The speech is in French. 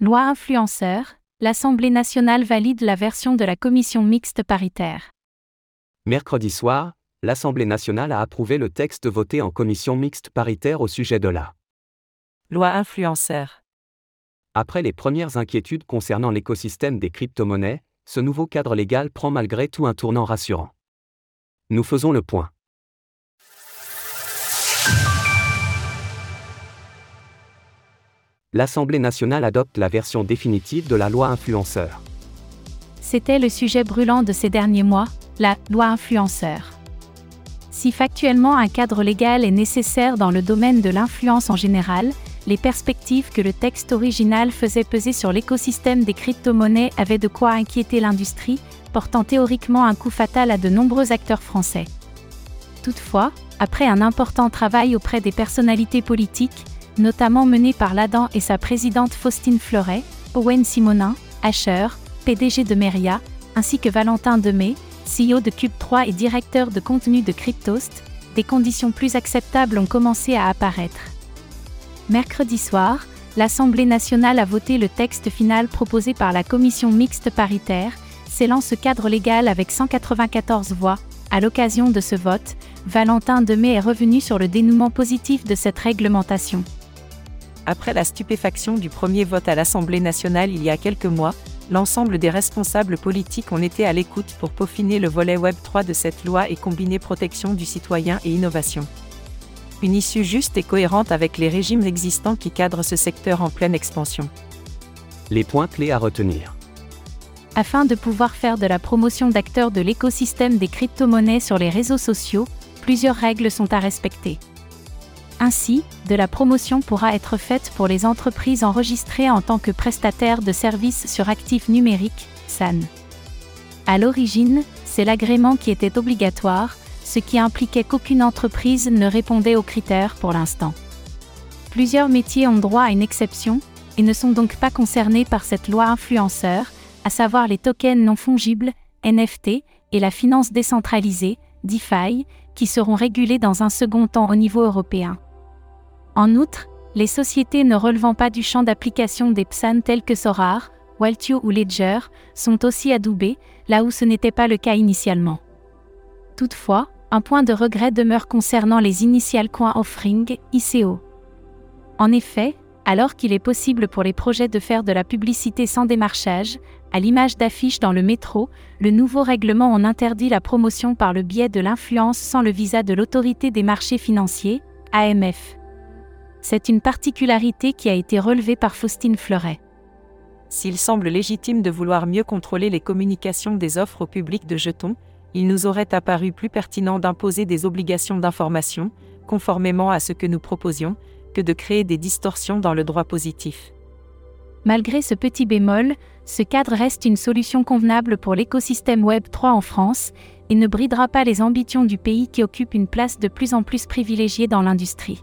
Loi influenceur, l'Assemblée nationale valide la version de la commission mixte paritaire. Mercredi soir, l'Assemblée nationale a approuvé le texte voté en commission mixte paritaire au sujet de la loi influenceur. Après les premières inquiétudes concernant l'écosystème des crypto-monnaies, ce nouveau cadre légal prend malgré tout un tournant rassurant. Nous faisons le point. L'Assemblée nationale adopte la version définitive de la loi influenceur. C'était le sujet brûlant de ces derniers mois, la loi influenceur. Si factuellement un cadre légal est nécessaire dans le domaine de l'influence en général, les perspectives que le texte original faisait peser sur l'écosystème des crypto-monnaies avaient de quoi inquiéter l'industrie, portant théoriquement un coup fatal à de nombreux acteurs français. Toutefois, après un important travail auprès des personnalités politiques, notamment mené par l'Adam et sa présidente Faustine Fleuret, Owen Simonin, Asher, PDG de Meria, ainsi que Valentin Demey, CEO de Cube3 et directeur de contenu de Cryptost, des conditions plus acceptables ont commencé à apparaître. Mercredi soir, l'Assemblée nationale a voté le texte final proposé par la commission mixte paritaire, scellant ce cadre légal avec 194 voix. À l'occasion de ce vote, Valentin Demey est revenu sur le dénouement positif de cette réglementation. Après la stupéfaction du premier vote à l'Assemblée nationale il y a quelques mois, l'ensemble des responsables politiques ont été à l'écoute pour peaufiner le volet Web 3 de cette loi et combiner protection du citoyen et innovation. Une issue juste et cohérente avec les régimes existants qui cadrent ce secteur en pleine expansion. Les points clés à retenir. Afin de pouvoir faire de la promotion d'acteurs de l'écosystème des crypto-monnaies sur les réseaux sociaux, plusieurs règles sont à respecter. Ainsi, de la promotion pourra être faite pour les entreprises enregistrées en tant que prestataires de services sur actifs numériques, SAN. À l'origine, c'est l'agrément qui était obligatoire, ce qui impliquait qu'aucune entreprise ne répondait aux critères pour l'instant. Plusieurs métiers ont droit à une exception, et ne sont donc pas concernés par cette loi influenceur, à savoir les tokens non fongibles, NFT, et la finance décentralisée, DeFi, qui seront régulés dans un second temps au niveau européen. En outre, les sociétés ne relevant pas du champ d'application des PSAN tels que Sorar, Waltio ou Ledger sont aussi adoubées, là où ce n'était pas le cas initialement. Toutefois, un point de regret demeure concernant les Initial Coin Offering, ICO. En effet, alors qu'il est possible pour les projets de faire de la publicité sans démarchage, à l'image d'affiches dans le métro, le nouveau règlement en interdit la promotion par le biais de l'influence sans le visa de l'autorité des marchés financiers, AMF. C'est une particularité qui a été relevée par Faustine Fleuret. S'il semble légitime de vouloir mieux contrôler les communications des offres au public de jetons, il nous aurait apparu plus pertinent d'imposer des obligations d'information, conformément à ce que nous proposions, que de créer des distorsions dans le droit positif. Malgré ce petit bémol, ce cadre reste une solution convenable pour l'écosystème Web 3 en France et ne bridera pas les ambitions du pays qui occupe une place de plus en plus privilégiée dans l'industrie.